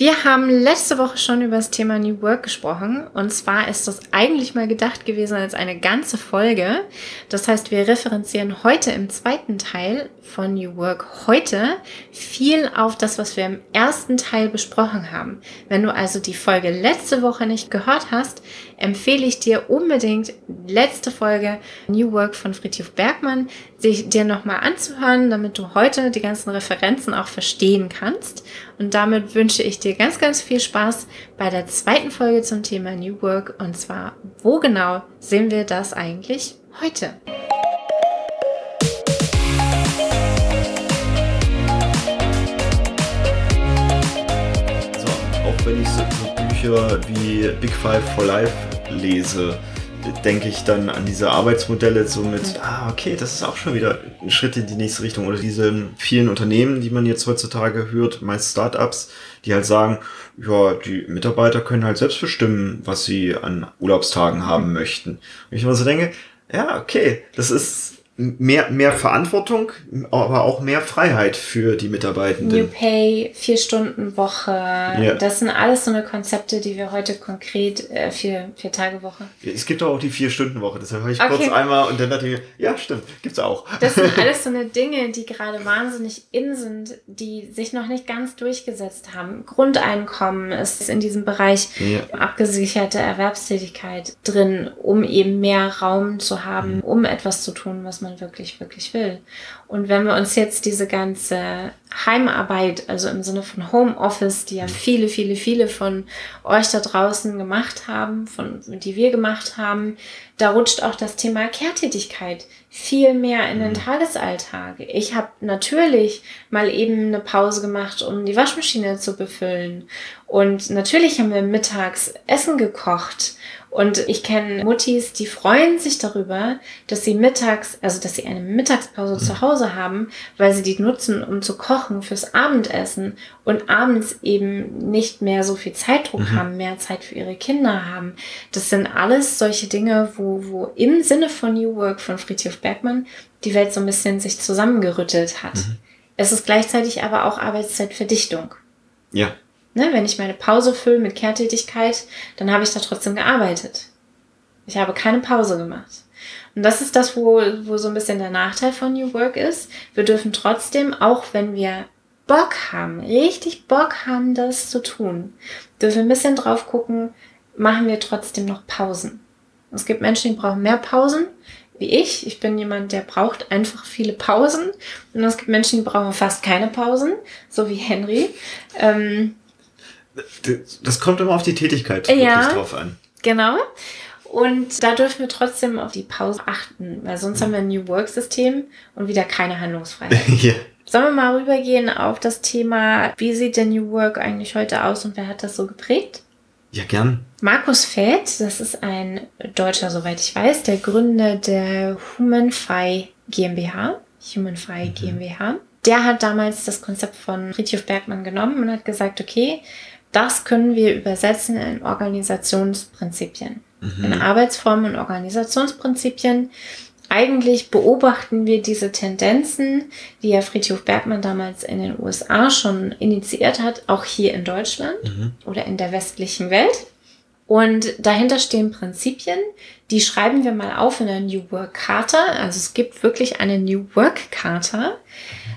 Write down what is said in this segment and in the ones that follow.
Wir haben letzte Woche schon über das Thema New Work gesprochen. Und zwar ist das eigentlich mal gedacht gewesen als eine ganze Folge. Das heißt, wir referenzieren heute im zweiten Teil von New Work heute viel auf das, was wir im ersten Teil besprochen haben. Wenn du also die Folge letzte Woche nicht gehört hast, empfehle ich dir unbedingt letzte Folge New Work von Friedhof Bergmann sich dir nochmal anzuhören, damit du heute die ganzen Referenzen auch verstehen kannst. Und damit wünsche ich dir ganz, ganz viel Spaß bei der zweiten Folge zum Thema New Work. Und zwar, wo genau sehen wir das eigentlich heute? So, auch wenn ich so, Bücher wie Big Five for Life lese, denke ich dann an diese Arbeitsmodelle so mit, ah, okay, das ist auch schon wieder ein Schritt in die nächste Richtung. Oder diese vielen Unternehmen, die man jetzt heutzutage hört, meist Startups, die halt sagen, ja, die Mitarbeiter können halt selbst bestimmen, was sie an Urlaubstagen haben möchten. Und ich immer so denke, ja, okay, das ist mehr, mehr Verantwortung, aber auch mehr Freiheit für die Mitarbeitenden. New Pay, vier Stunden Woche, ja. das sind alles so eine Konzepte, die wir heute konkret, äh, vier, vier Tage Woche. Es gibt auch die vier Stunden Woche, deshalb habe ich okay. kurz einmal und dann dachte ich mir, ja stimmt, gibt's auch. Das sind alles so eine Dinge, die gerade wahnsinnig in sind, die sich noch nicht ganz durchgesetzt haben. Grundeinkommen ist in diesem Bereich ja. abgesicherte Erwerbstätigkeit drin, um eben mehr Raum zu haben, mhm. um etwas zu tun, was man man wirklich, wirklich will. Und wenn wir uns jetzt diese ganze Heimarbeit, also im Sinne von Homeoffice, die ja viele, viele, viele von euch da draußen gemacht haben, von, die wir gemacht haben, da rutscht auch das Thema Kehrtätigkeit viel mehr in den mhm. Tagesalltag. Ich habe natürlich mal eben eine Pause gemacht, um die Waschmaschine zu befüllen. Und natürlich haben wir mittags Essen gekocht und ich kenne Muttis, die freuen sich darüber, dass sie mittags, also dass sie eine Mittagspause mhm. zu Hause haben, weil sie die nutzen, um zu kochen fürs Abendessen und abends eben nicht mehr so viel Zeitdruck mhm. haben, mehr Zeit für ihre Kinder haben. Das sind alles solche Dinge, wo, wo im Sinne von New Work von Friedhof Bergmann die Welt so ein bisschen sich zusammengerüttelt hat. Mhm. Es ist gleichzeitig aber auch Arbeitszeitverdichtung. Ja. Ne, wenn ich meine Pause fülle mit Kehrtätigkeit, dann habe ich da trotzdem gearbeitet. Ich habe keine Pause gemacht. Und das ist das, wo, wo so ein bisschen der Nachteil von New Work ist. Wir dürfen trotzdem, auch wenn wir Bock haben, richtig Bock haben, das zu tun, dürfen wir ein bisschen drauf gucken, machen wir trotzdem noch Pausen. Es gibt Menschen, die brauchen mehr Pausen, wie ich. Ich bin jemand, der braucht einfach viele Pausen. Und es gibt Menschen, die brauchen fast keine Pausen, so wie Henry. Ähm, das kommt immer auf die Tätigkeit ja, wirklich drauf an. Genau. Und da dürfen wir trotzdem auf die Pause achten, weil sonst haben wir ein New Work-System und wieder keine Handlungsfreiheit. yeah. Sollen wir mal rübergehen auf das Thema, wie sieht der New Work eigentlich heute aus und wer hat das so geprägt? Ja, gern. Markus Feld, das ist ein Deutscher, soweit ich weiß, der Gründer der HumanFi GmbH. HumanFi mhm. GmbH. Der hat damals das Konzept von Friedhof Bergmann genommen und hat gesagt, okay, das können wir übersetzen in Organisationsprinzipien, mhm. in Arbeitsformen und Organisationsprinzipien. Eigentlich beobachten wir diese Tendenzen, die ja Friedhof Bergmann damals in den USA schon initiiert hat, auch hier in Deutschland mhm. oder in der westlichen Welt. Und dahinter stehen Prinzipien, die schreiben wir mal auf in der New Work Charta. Also es gibt wirklich eine New Work Charta.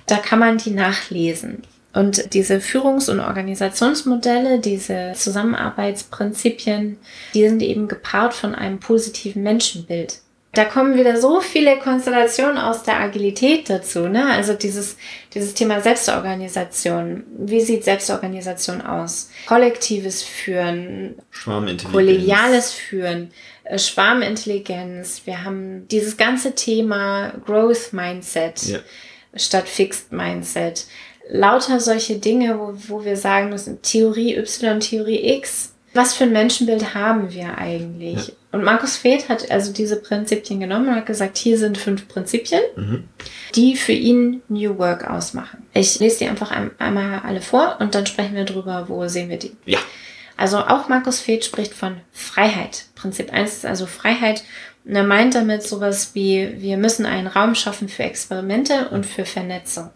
Da kann man die nachlesen. Und diese Führungs- und Organisationsmodelle, diese Zusammenarbeitsprinzipien, die sind eben gepaart von einem positiven Menschenbild. Da kommen wieder so viele Konstellationen aus der Agilität dazu, ne? Also dieses, dieses Thema Selbstorganisation. Wie sieht Selbstorganisation aus? Kollektives Führen, kollegiales Führen, äh, Schwarmintelligenz. Wir haben dieses ganze Thema Growth Mindset ja. statt Fixed Mindset lauter solche Dinge, wo, wo wir sagen müssen, Theorie Y, Theorie X. Was für ein Menschenbild haben wir eigentlich? Ja. Und Markus Feth hat also diese Prinzipien genommen und hat gesagt, hier sind fünf Prinzipien, mhm. die für ihn New Work ausmachen. Ich lese die einfach einmal alle vor und dann sprechen wir drüber, wo sehen wir die. Ja. Also auch Markus Feth spricht von Freiheit. Prinzip 1 ist also Freiheit. Und er meint damit sowas wie, wir müssen einen Raum schaffen für Experimente und für Vernetzung.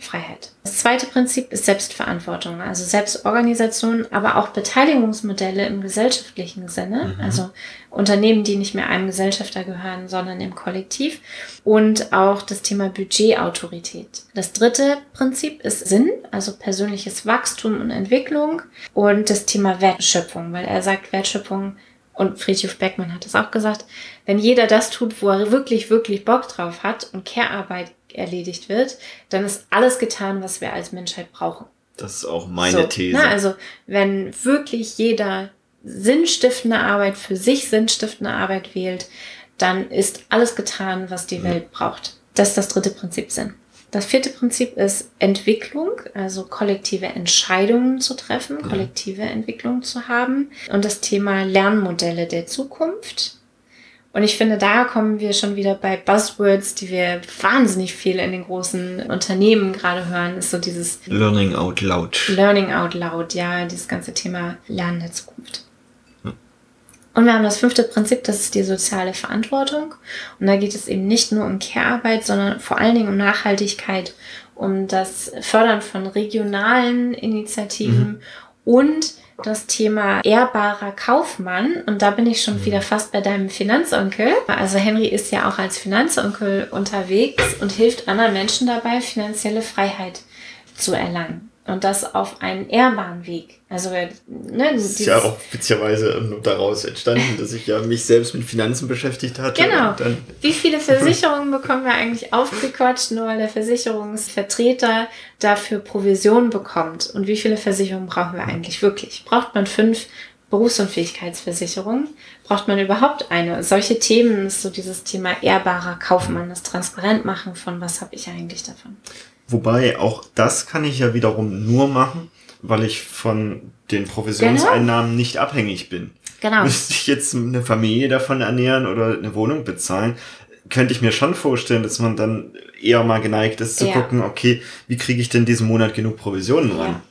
Freiheit. Das zweite Prinzip ist Selbstverantwortung, also Selbstorganisation, aber auch Beteiligungsmodelle im gesellschaftlichen Sinne, mhm. also Unternehmen, die nicht mehr einem Gesellschafter gehören, sondern im Kollektiv und auch das Thema Budgetautorität. Das dritte Prinzip ist Sinn, also persönliches Wachstum und Entwicklung und das Thema Wertschöpfung, weil er sagt, Wertschöpfung und Friedrich Beckmann hat es auch gesagt, wenn jeder das tut, wo er wirklich, wirklich Bock drauf hat und Care-Arbeit erledigt wird, dann ist alles getan, was wir als Menschheit brauchen. Das ist auch meine so, These. Na, also, wenn wirklich jeder sinnstiftende Arbeit für sich sinnstiftende Arbeit wählt, dann ist alles getan, was die Welt braucht. Das ist das dritte Prinzip Sinn. Das vierte Prinzip ist Entwicklung, also kollektive Entscheidungen zu treffen, kollektive Entwicklung zu haben. Und das Thema Lernmodelle der Zukunft. Und ich finde, da kommen wir schon wieder bei Buzzwords, die wir wahnsinnig viel in den großen Unternehmen gerade hören, ist so dieses Learning out loud. Learning out loud, ja, dieses ganze Thema Lernen der Zukunft. Und wir haben das fünfte Prinzip, das ist die soziale Verantwortung. Und da geht es eben nicht nur um Care-Arbeit, sondern vor allen Dingen um Nachhaltigkeit, um das Fördern von regionalen Initiativen mhm. und das Thema ehrbarer Kaufmann. Und da bin ich schon mhm. wieder fast bei deinem Finanzonkel. Also Henry ist ja auch als Finanzonkel unterwegs und hilft anderen Menschen dabei, finanzielle Freiheit zu erlangen. Und das auf einen ehrbaren Weg. Also, ne, das ist ja auch witzigerweise daraus entstanden, dass ich ja mich selbst mit Finanzen beschäftigt hatte. Genau. Wie viele Versicherungen bekommen wir eigentlich aufgequatscht, nur weil der Versicherungsvertreter dafür Provision bekommt? Und wie viele Versicherungen brauchen wir eigentlich wirklich? Braucht man fünf Berufsunfähigkeitsversicherungen? Braucht man überhaupt eine? Solche Themen ist so dieses Thema ehrbarer Kaufmann, das Transparentmachen von was habe ich eigentlich davon. Wobei auch das kann ich ja wiederum nur machen, weil ich von den Provisionseinnahmen genau. nicht abhängig bin. Genau. Müsste ich jetzt eine Familie davon ernähren oder eine Wohnung bezahlen, könnte ich mir schon vorstellen, dass man dann eher mal geneigt ist zu ja. gucken, okay, wie kriege ich denn diesen Monat genug Provisionen ran? Ja.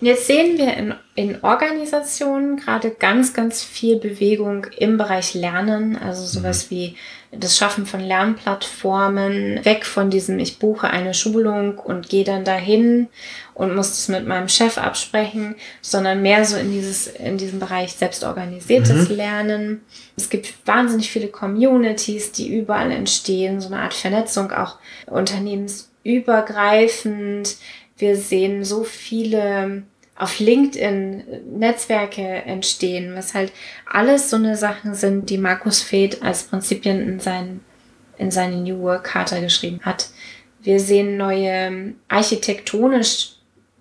Und jetzt sehen wir in, in Organisationen gerade ganz, ganz viel Bewegung im Bereich Lernen, also sowas mhm. wie das Schaffen von Lernplattformen, weg von diesem, ich buche eine Schulung und gehe dann dahin und muss das mit meinem Chef absprechen, sondern mehr so in dieses, in diesem Bereich selbstorganisiertes mhm. Lernen. Es gibt wahnsinnig viele Communities, die überall entstehen, so eine Art Vernetzung, auch unternehmensübergreifend. Wir sehen so viele auf LinkedIn Netzwerke entstehen, was halt alles so eine Sachen sind, die Markus Feth als Prinzipien in, seinen, in seine New Work Charta geschrieben hat. Wir sehen neue architektonisch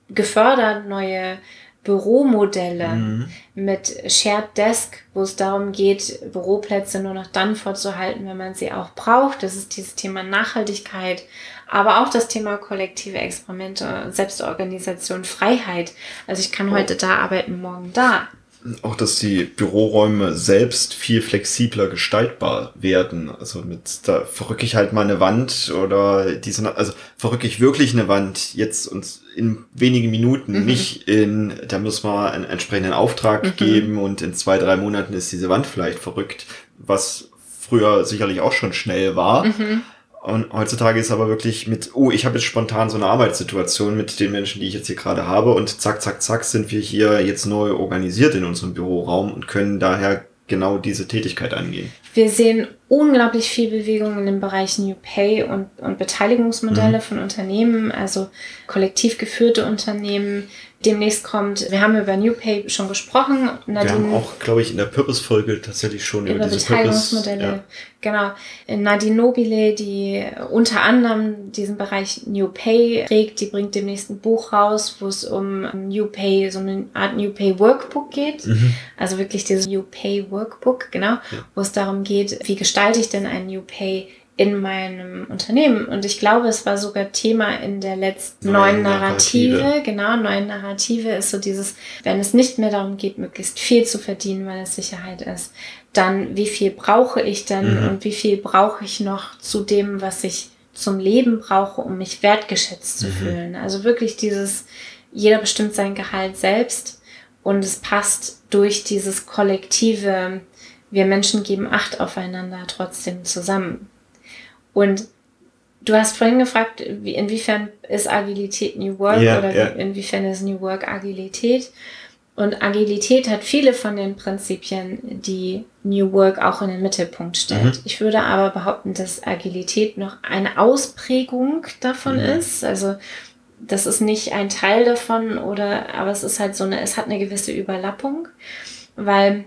gefördert, neue Büromodelle mhm. mit Shared Desk, wo es darum geht, Büroplätze nur noch dann vorzuhalten, wenn man sie auch braucht. Das ist dieses Thema Nachhaltigkeit, aber auch das Thema kollektive Experimente, Selbstorganisation, Freiheit. Also ich kann oh. heute da arbeiten, morgen da. Auch, dass die Büroräume selbst viel flexibler gestaltbar werden. Also mit, da verrücke ich halt mal eine Wand oder diese, also verrücke ich wirklich eine Wand jetzt und in wenigen Minuten, mhm. nicht in, da muss man einen entsprechenden Auftrag mhm. geben und in zwei, drei Monaten ist diese Wand vielleicht verrückt, was früher sicherlich auch schon schnell war. Mhm. Und heutzutage ist aber wirklich mit, oh, ich habe jetzt spontan so eine Arbeitssituation mit den Menschen, die ich jetzt hier gerade habe und zack, zack, zack sind wir hier jetzt neu organisiert in unserem Büroraum und können daher genau diese Tätigkeit angehen. Wir sehen unglaublich viel Bewegung in dem Bereich New Pay und, und Beteiligungsmodelle mhm. von Unternehmen, also kollektiv geführte Unternehmen, demnächst kommt. Wir haben über New Pay schon gesprochen. Nadine, wir haben auch, glaube ich, in der Purpose-Folge tatsächlich schon über, über diese Beteiligungsmodelle. Purpose, ja. Genau. Nadine Nobile, die unter anderem diesen Bereich New Pay trägt, die bringt demnächst ein Buch raus, wo es um New Pay, so eine Art New Pay Workbook geht. Mhm. Also wirklich dieses New Pay Workbook, genau, ja. wo es darum geht, wie gestalte ich denn ein New Pay in meinem Unternehmen. Und ich glaube, es war sogar Thema in der letzten neuen, Narrative. Narrative. Genau, neuen Narrative ist so dieses, wenn es nicht mehr darum geht, möglichst viel zu verdienen, weil es Sicherheit ist, dann wie viel brauche ich denn mhm. und wie viel brauche ich noch zu dem, was ich zum Leben brauche, um mich wertgeschätzt zu mhm. fühlen. Also wirklich dieses, jeder bestimmt sein Gehalt selbst und es passt durch dieses kollektive, wir Menschen geben Acht aufeinander trotzdem zusammen. Und Du hast vorhin gefragt, wie, inwiefern ist Agilität New Work Ja, oder ja. inwiefern ist New Work Agilität. Und Agilität hat viele von den Prinzipien, die New Work auch in den Mittelpunkt stellt. Mhm. Ich würde aber behaupten, dass Agilität noch eine Ausprägung davon Mhm. ist. Also das ist nicht ein Teil davon oder, aber es ist halt so eine, es hat eine gewisse Überlappung, weil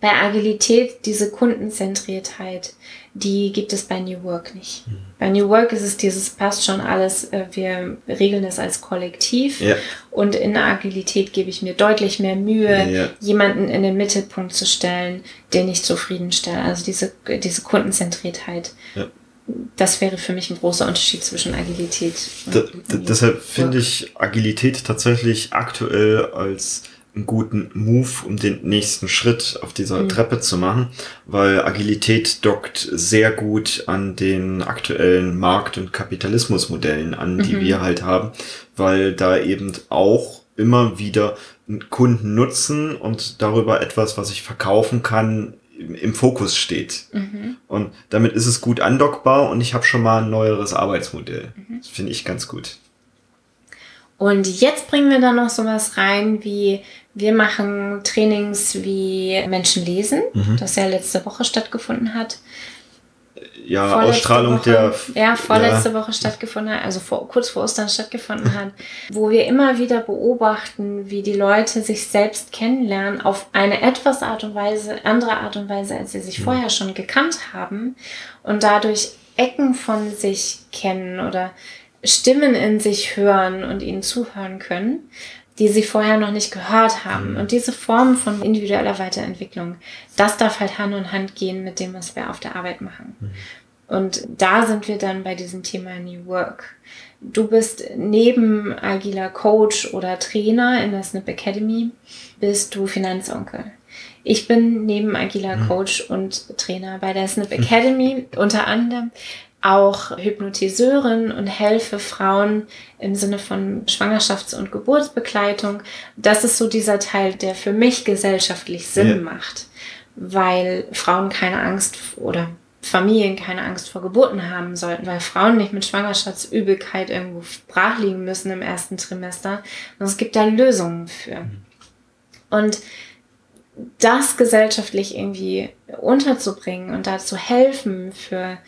bei Agilität diese Kundenzentriertheit, die gibt es bei New Work nicht. Mhm. Bei New Work ist es dieses passt schon alles, äh, wir regeln das als Kollektiv Ja. und in Agilität gebe ich mir deutlich mehr Mühe, Ja. jemanden in den Mittelpunkt zu stellen, den ich zufriedenstelle. Also diese, diese Kundenzentriertheit. Ja. Das wäre für mich ein großer Unterschied zwischen Agilität und Da, deshalb finde ich Agilität tatsächlich aktuell als einen guten Move, um den nächsten Schritt auf dieser Mhm. Treppe zu machen, weil Agilität dockt sehr gut an den aktuellen Markt- und Kapitalismusmodellen an, die Mhm. wir halt haben, weil da eben auch immer wieder Kunden nutzen und darüber etwas, was ich verkaufen kann, im, Fokus steht. Mhm. Und damit ist es gut andockbar und ich habe schon mal ein neueres Arbeitsmodell. Mhm. Das finde ich ganz gut. Und jetzt bringen wir dann noch sowas rein wie, wir machen Trainings wie Menschen lesen, Mhm. das ja letzte Woche stattgefunden hat. Ja, Vorletzte Ausstrahlung Woche, der. Ja, vorletzte Woche stattgefunden hat, also vor, kurz vor Ostern stattgefunden hat, wo wir immer wieder beobachten, wie die Leute sich selbst kennenlernen auf eine etwas Art und Weise, andere Art und Weise, als sie sich Mhm. vorher schon gekannt haben und dadurch Ecken von sich kennen oder Stimmen in sich hören und ihnen zuhören können, die sie vorher noch nicht gehört haben. Mhm. Und diese Form von individueller Weiterentwicklung, das darf halt Hand in Hand gehen mit dem, was wir auf der Arbeit machen. Und da sind wir dann bei diesem Thema New Work. Du bist neben agiler Coach oder Trainer in der Snip Academy, bist du Finanzonkel. Ich bin neben agiler Coach und Trainer bei der Snip Academy unter anderem auch Hypnotiseurin und helfe Frauen im Sinne von Schwangerschafts- und Geburtsbegleitung. Das ist so dieser Teil, der für mich gesellschaftlich Sinn Ja. macht, weil Frauen keine Angst oder Familien keine Angst vor Geburten haben sollten, weil Frauen nicht mit Schwangerschaftsübelkeit irgendwo brach liegen müssen im ersten Trimester. Und es gibt da Lösungen für. Und das gesellschaftlich irgendwie unterzubringen und da zu helfen für,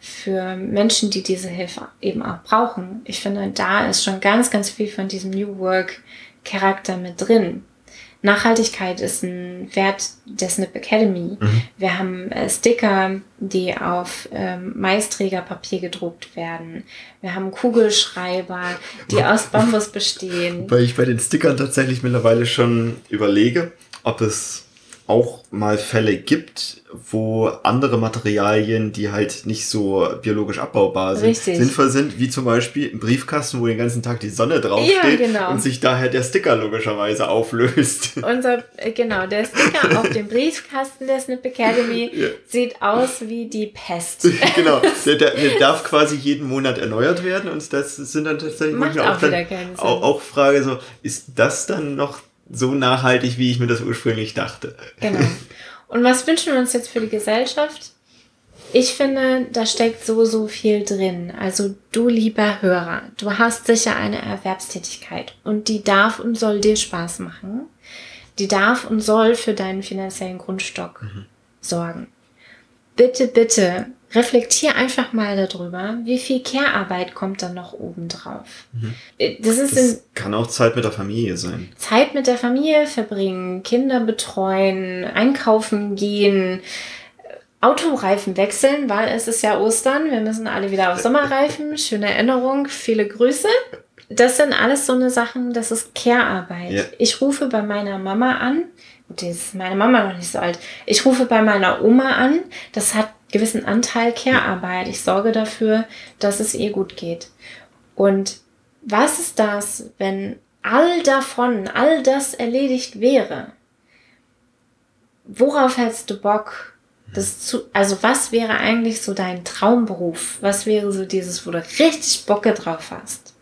für Menschen, die diese Hilfe eben auch brauchen. Ich finde, da ist schon ganz, ganz viel von diesem New Work Charakter mit drin. Nachhaltigkeit ist ein Wert der Snip Academy. Mhm. Wir haben äh, Sticker, die auf ähm, Maisträgerpapier gedruckt werden. Wir haben Kugelschreiber, die aus Bambus bestehen. Weil ich bei den Stickern tatsächlich mittlerweile schon überlege, ob es auch mal Fälle gibt, wo andere Materialien, die halt nicht so biologisch abbaubar sind, Richtig. sinnvoll sind, wie zum Beispiel ein Briefkasten, wo den ganzen Tag die Sonne draufsteht Ja, genau. und sich daher der Sticker logischerweise auflöst. Unser, äh, genau, der Sticker auf dem Briefkasten der Snip Academy Ja. sieht aus wie die Pest. genau, der, der, der darf quasi jeden Monat erneuert werden und das sind dann tatsächlich Macht manchmal auch dann. Auch, auch Frage so, ist das dann noch so nachhaltig, wie ich mir das ursprünglich dachte? Genau. Und was wünschen wir uns jetzt für die Gesellschaft? Ich finde, da steckt so, so viel drin. Also du lieber Hörer, du hast sicher eine Erwerbstätigkeit und die darf und soll dir Spaß machen. Die darf und soll für deinen finanziellen Grundstock sorgen. Bitte, bitte, reflektier einfach mal darüber, wie viel Care-Arbeit kommt dann noch oben drauf. Das ist Das kann auch Zeit mit der Familie sein. Zeit mit der Familie verbringen, Kinder betreuen, einkaufen gehen, Autoreifen wechseln, weil es ist ja Ostern. Wir müssen alle wieder auf Sommerreifen. Schöne Erinnerung, viele Grüße. Das sind alles so eine Sachen, das ist Care-Arbeit. Ja. Ich rufe bei meiner Mama an. Jetzt ist meine Mama noch nicht so alt. Ich rufe bei meiner Oma an. Das hat gewissen Anteil Care-Arbeit. Ich sorge dafür, dass es ihr gut geht. Und was ist das, wenn all davon, all das erledigt wäre? Worauf hättest du Bock? Das zu, also was wäre eigentlich so dein Traumberuf? Was wäre so dieses, wo du richtig Bocke drauf hast?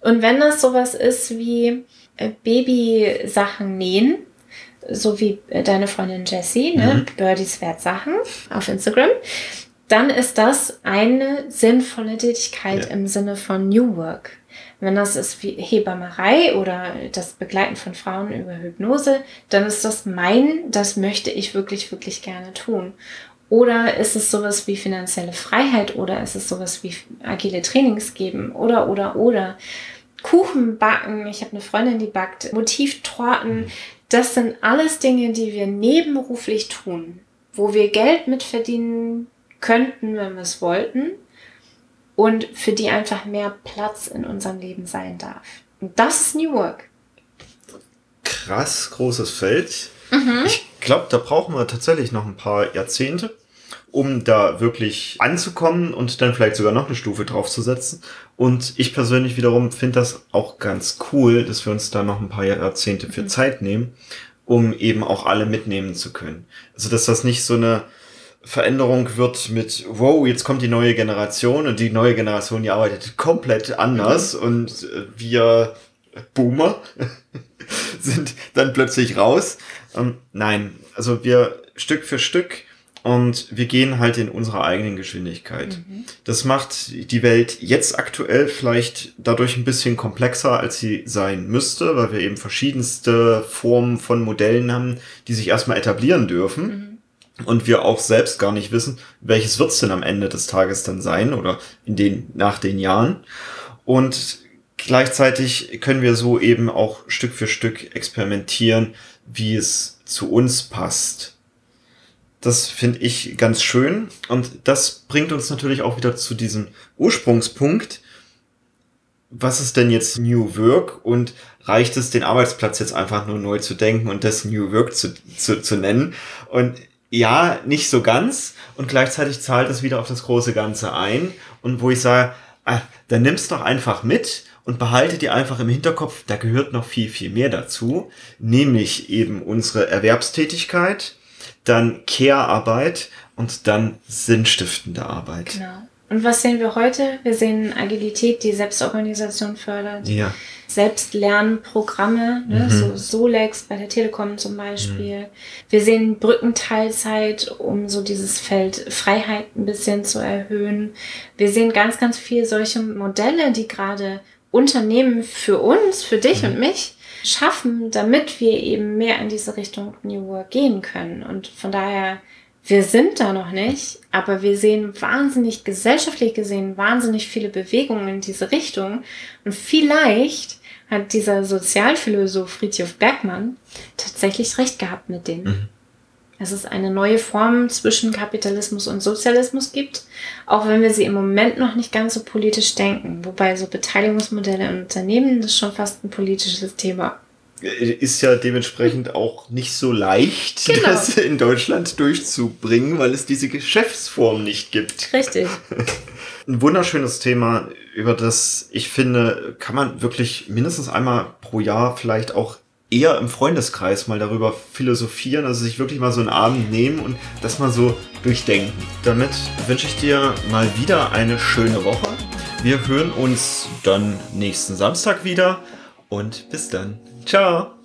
Und wenn das sowas ist wie äh, Babysachen nähen, so wie äh, deine Freundin Jessie, ne? Mhm. Birdies Wertsachen auf Instagram, dann ist das eine sinnvolle Tätigkeit ja. im Sinne von New Work. Wenn das ist wie Hebammerei oder das Begleiten von Frauen über Hypnose, dann ist das mein, das möchte ich wirklich, wirklich gerne tun. Oder ist es sowas wie finanzielle Freiheit oder ist es sowas wie agile Trainings geben oder, oder, oder. Kuchen backen, ich habe eine Freundin, die backt Motivtorten. Das sind alles Dinge, die wir nebenberuflich tun, wo wir Geld mitverdienen könnten, wenn wir es wollten und für die einfach mehr Platz in unserem Leben sein darf. Und das ist New Work. Krass großes Feld. Mhm. Ich glaube, da brauchen wir tatsächlich noch ein paar Jahrzehnte, um da wirklich anzukommen und dann vielleicht sogar noch eine Stufe draufzusetzen. Und ich persönlich wiederum finde das auch ganz cool, dass wir uns da noch ein paar Jahrzehnte für mhm. Zeit nehmen, um eben auch alle mitnehmen zu können. Also dass das nicht so eine Veränderung wird mit, wow, jetzt kommt die neue Generation und die neue Generation, die arbeitet komplett anders mhm. und äh, wir Boomer sind dann plötzlich raus. Ähm, nein, also wir Stück für Stück und wir gehen halt in unserer eigenen Geschwindigkeit. Mhm. Das macht die Welt jetzt aktuell vielleicht dadurch ein bisschen komplexer, als sie sein müsste, weil wir eben verschiedenste Formen von Modellen haben, die sich erstmal etablieren dürfen. Mhm und wir auch selbst gar nicht wissen, welches wird's denn am Ende des Tages dann sein oder in den, nach den Jahren. Und gleichzeitig können wir so eben auch Stück für Stück experimentieren, wie es zu uns passt. Das finde ich ganz schön. Und das bringt uns natürlich auch wieder zu diesem Ursprungspunkt. Was ist denn jetzt New Work? Und reicht es, den Arbeitsplatz jetzt einfach nur neu zu denken und das New Work zu, zu, zu nennen? Und ja, nicht so ganz. Und gleichzeitig zahlt es wieder auf das große Ganze ein. Und wo ich sage, ah, dann nimm's doch einfach mit und behalte dir einfach im Hinterkopf, da gehört noch viel, viel mehr dazu, nämlich eben unsere Erwerbstätigkeit, dann Care-Arbeit und dann sinnstiftende Arbeit. Genau. Und was sehen wir heute? Wir sehen Agilität, die Selbstorganisation fördert. Ja. Selbstlernprogramme, ne? Mhm. so Solex bei der Telekom zum Beispiel. Mhm. Wir sehen Brückenteilzeit, um so dieses Feld Freiheit ein bisschen zu erhöhen. Wir sehen ganz, ganz viel solche Modelle, die gerade Unternehmen für uns, für dich mhm. und mich schaffen, damit wir eben mehr in diese Richtung New Work gehen können. Und von daher wir sind da noch nicht, aber wir sehen wahnsinnig gesellschaftlich gesehen wahnsinnig viele Bewegungen in diese Richtung. Und vielleicht hat dieser Sozialphilosoph Friedhof Bergmann tatsächlich recht gehabt mit denen. Mhm. Dass es eine neue Form zwischen Kapitalismus und Sozialismus gibt, auch wenn wir sie im Moment noch nicht ganz so politisch denken. Wobei so Beteiligungsmodelle in Unternehmen, das ist schon fast ein politisches Thema ist ja dementsprechend auch nicht so leicht, genau. das in Deutschland durchzubringen, weil es diese Geschäftsform nicht gibt. Richtig. Ein wunderschönes Thema, über das ich finde, kann man wirklich mindestens einmal pro Jahr vielleicht auch eher im Freundeskreis mal darüber philosophieren, also sich wirklich mal so einen Abend nehmen und das mal so durchdenken. Damit wünsche ich dir mal wieder eine schöne Woche. Wir hören uns dann nächsten Samstag wieder und bis dann. Ciao.